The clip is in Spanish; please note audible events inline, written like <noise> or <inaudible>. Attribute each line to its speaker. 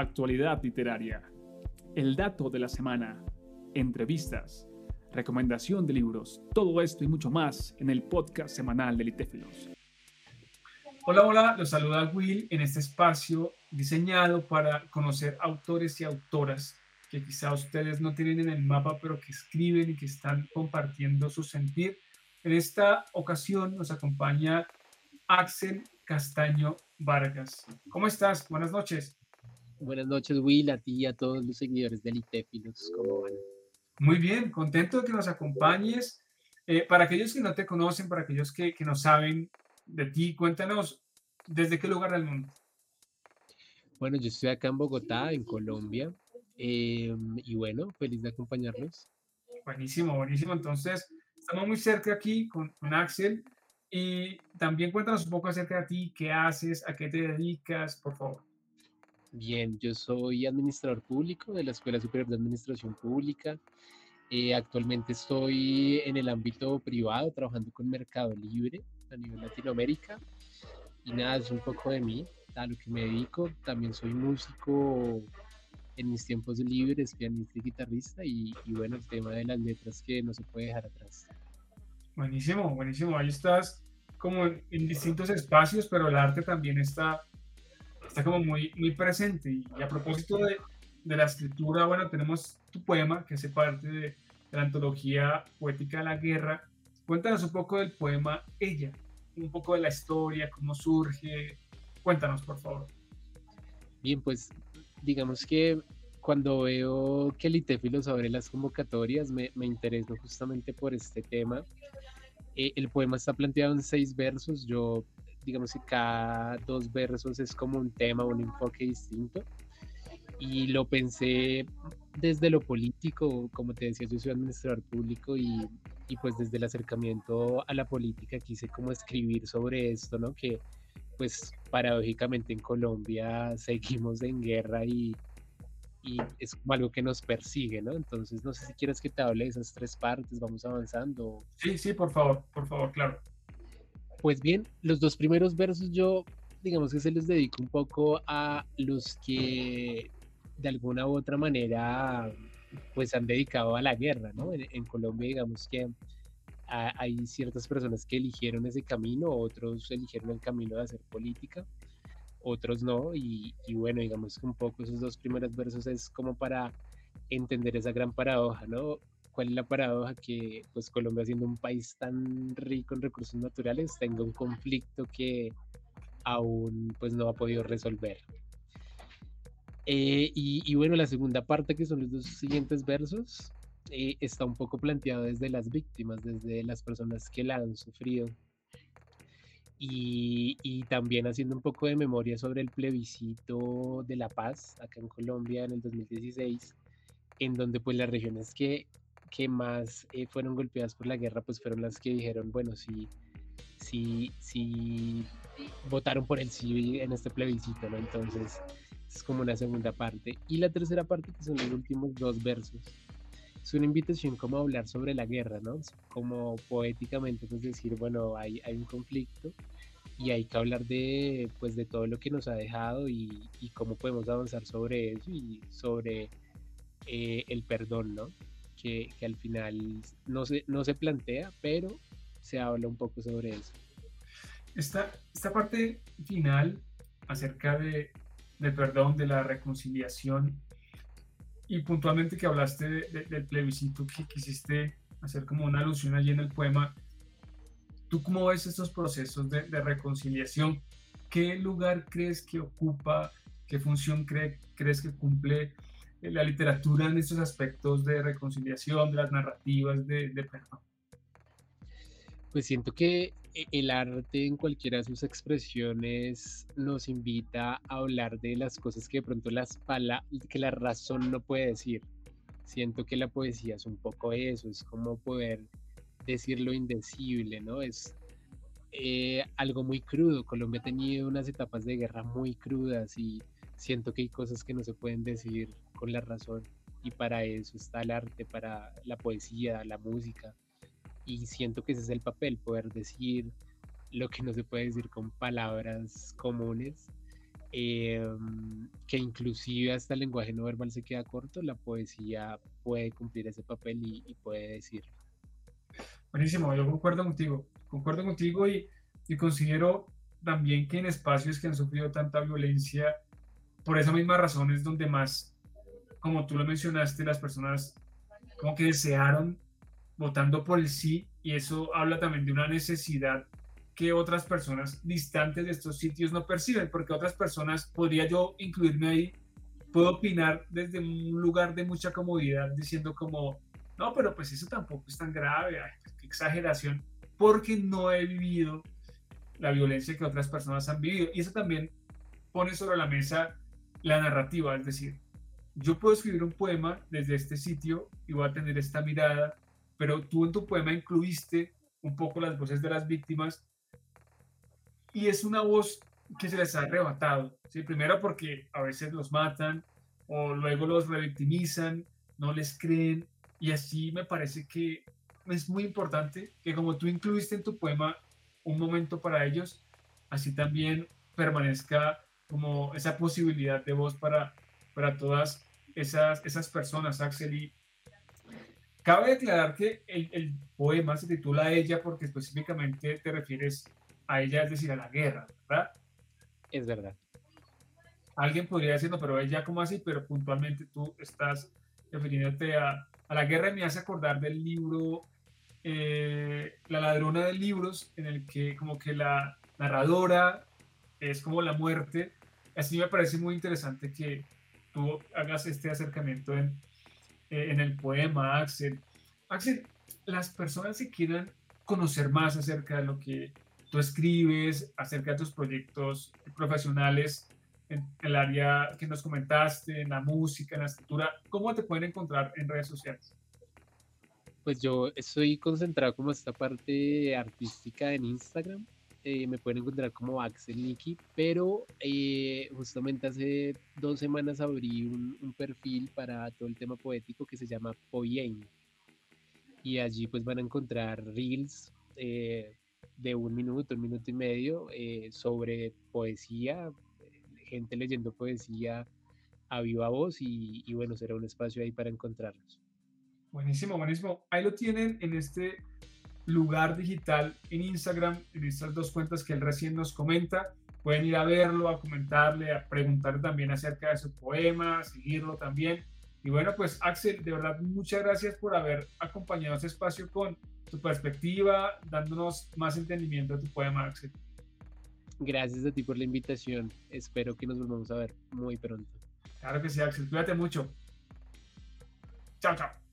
Speaker 1: actualidad literaria, el dato de la semana, entrevistas, recomendación de libros, todo esto y mucho más en el podcast semanal de Litéfilos. Hola, hola, los saluda Will en este espacio diseñado para conocer autores y autoras que quizá ustedes no tienen en el mapa, pero que escriben y que están compartiendo su sentir. En esta ocasión nos acompaña Axel Castaño Vargas. ¿Cómo estás? Buenas noches.
Speaker 2: Buenas noches, Will, a ti y a todos los seguidores de Litéfilos. ¿Cómo van?
Speaker 1: Muy bien, contento de que nos acompañes. Eh, para aquellos que no te conocen, para aquellos que, que no saben de ti, cuéntanos desde qué lugar del mundo.
Speaker 2: Bueno, yo estoy acá en Bogotá, en Colombia, em, y bueno, feliz de acompañarlos.
Speaker 1: Buenísimo, buenísimo. Entonces, estamos muy cerca aquí con, con Axel. Y también cuéntanos un poco acerca de ti, qué haces, a qué te dedicas, por favor.
Speaker 2: Bien, yo soy administrador público de la Escuela Superior de Administración Pública. Eh, actualmente estoy en el ámbito privado trabajando con Mercado Libre a nivel Latinoamérica. Y nada, es un poco de mí, a lo que me dedico. También soy músico en mis tiempos libres, pianista y guitarrista. Y, y bueno, el tema de las letras que no se puede dejar atrás.
Speaker 1: Buenísimo, buenísimo. Ahí estás como en, distintos espacios, pero el arte también está, está como muy, muy presente. Y, a propósito de, de, la escritura, bueno, tenemos tu poema que hace parte de, de la antología poética de la guerra. Cuéntanos un poco del poema Ella, un poco de la historia, cómo surge. Cuéntanos, por favor.
Speaker 2: Bien, pues digamos que cuando veo que Litéfilos abre las convocatorias, me, me intereso justamente por este tema. Eh, el poema está planteado en seis versos. Yo, digamos que cada dos versos es como un tema, un enfoque distinto. Y lo pensé desde lo político, como te decía, yo soy administrador público y, y pues desde el acercamiento a la política quise como escribir sobre esto, ¿no? Que pues paradójicamente en Colombia <laughs> seguimos en guerra y, y es como algo que nos persigue, ¿no? Entonces, no sé si quieres que te hable de esas tres partes, vamos avanzando.
Speaker 1: Sí, sí, por favor, por favor, claro.
Speaker 2: Pues bien, los dos primeros versos yo, digamos que se los dedico un poco a los que de alguna u otra manera pues han dedicado a la guerra, ¿no? En, Colombia, digamos que hay ciertas personas que eligieron ese camino, otros eligieron el camino de hacer política otros no, y, bueno, digamos que un poco esos dos primeros versos es como para entender esa gran paradoja, ¿no? ¿Cuál es la paradoja? Que pues Colombia siendo un país tan rico en recursos naturales tenga un conflicto que aún pues no ha podido resolver. Eh, y, bueno, la segunda parte, que son los dos siguientes versos, eh, está un poco planteado desde las víctimas, desde las personas que la han sufrido. Y, también haciendo un poco de memoria sobre el plebiscito de la paz acá en Colombia en el 2016, en donde pues las regiones que, que más eh, fueron golpeadas por la guerra pues fueron las que dijeron, bueno, sí, sí, sí votaron por el sí en este plebiscito, ¿no? Entonces es como una segunda parte. Y la tercera parte que son los últimos dos versos. Es una invitación como a hablar sobre la guerra, ¿no? Como poéticamente, pues decir, bueno, hay, hay un conflicto y hay que hablar de, pues, de todo lo que nos ha dejado y, y cómo podemos avanzar sobre eso y sobre eh, el perdón, ¿no? Que, que, al final no se, no se plantea, pero se habla un poco sobre eso.
Speaker 1: Esta, esta parte final acerca de, del perdón, de la reconciliación y puntualmente que hablaste del plebiscito que quisiste hacer como una alusión allí en el poema, ¿Tú cómo ves estos procesos de, reconciliación? ¿Qué lugar crees que ocupa, qué función crees que cumple la literatura en estos aspectos de reconciliación, de las narrativas de, de perdón?
Speaker 2: Pues siento que e, el arte en cualquiera de sus expresiones nos invita a hablar de las cosas que de pronto las que la razón no puede decir. Siento que la poesía es un poco eso, es como poder decir lo indecible, ¿no? Es eh, algo muy crudo. Colombia ha tenido unas etapas de guerra muy crudas y siento que hay cosas que no se pueden decir con la razón y para eso está el arte, para la poesía, la música y siento que ese es el papel, poder decir lo que no se puede decir con palabras comunes em, que inclusive hasta el lenguaje no verbal se queda corto, la poesía puede cumplir ese papel y, puede decir.
Speaker 1: Buenísimo, yo concuerdo contigo, concuerdo contigo y, y considero también que en espacios que han sufrido tanta violencia, por esa misma razón es donde más, como tú lo mencionaste, las personas como que desearon votando por el sí y eso habla también de una necesidad que otras personas distantes de estos sitios no perciben, porque otras personas, podría yo incluirme ahí, puedo opinar desde un lugar de mucha comodidad diciendo como, no, pero pues eso tampoco es tan grave, pues, qué exageración, porque no he vivido la violencia que otras personas han vivido. Y eso también pone sobre la mesa la narrativa, es decir, yo puedo escribir un poema desde este sitio y voy a tener esta mirada, pero tú en tu poema incluiste un poco las voces de las víctimas y es una voz que se les ha arrebatado, ¿sí? primero porque a veces los matan o luego los revictimizan, no les creen y así me parece que es muy importante que como tú incluiste en tu poema un momento para ellos, así también permanezca como esa posibilidad de voz para, para todas esas, esas personas, Axel. Y cabe declarar que el, el poema se titula Ella porque específicamente te refieres a ella, es decir, a la guerra, ¿verdad?
Speaker 2: Es verdad.
Speaker 1: Alguien podría decirlo, pero ella, ¿cómo así? Pero puntualmente tú estás refiriéndote a, a la guerra y me hace acordar del libro eh, La ladrona de libros, en el que como que la narradora es como la muerte. Así me parece muy interesante que tú hagas este acercamiento en, eh, en el poema, Axel. Axel, las personas que quieran conocer más acerca de lo que tú escribes, acerca de tus proyectos profesionales en el área que nos comentaste, en la música, en la escritura, ¿cómo te pueden encontrar en redes sociales?
Speaker 2: Pues yo estoy concentrado como esta parte artística en Instagram. Eh, me pueden encontrar como Axel Niki, pero eh, justamente hace dos semanas abrí un, perfil para todo el tema poético que se llama Poyen. Y allí pues van a encontrar reels, eh, de un minuto, un minuto y medio eh, sobre poesía, gente leyendo poesía a viva voz y, y, bueno, será un espacio ahí para encontrarlos.
Speaker 1: Buenísimo, buenísimo. Ahí lo tienen en este lugar digital en Instagram, en estas dos cuentas que él recién nos comenta. Pueden ir a verlo, a comentarle, a preguntar también acerca de su poema, seguirlo también. Y bueno, pues Axel, de verdad, muchas gracias por haber acompañado este espacio con tu perspectiva, dándonos más entendimiento de tu poema, Axel.
Speaker 2: Gracias a ti por la invitación. Espero que nos volvamos a ver muy pronto.
Speaker 1: Claro que sí, Axel. Cuídate mucho. Chao, chao.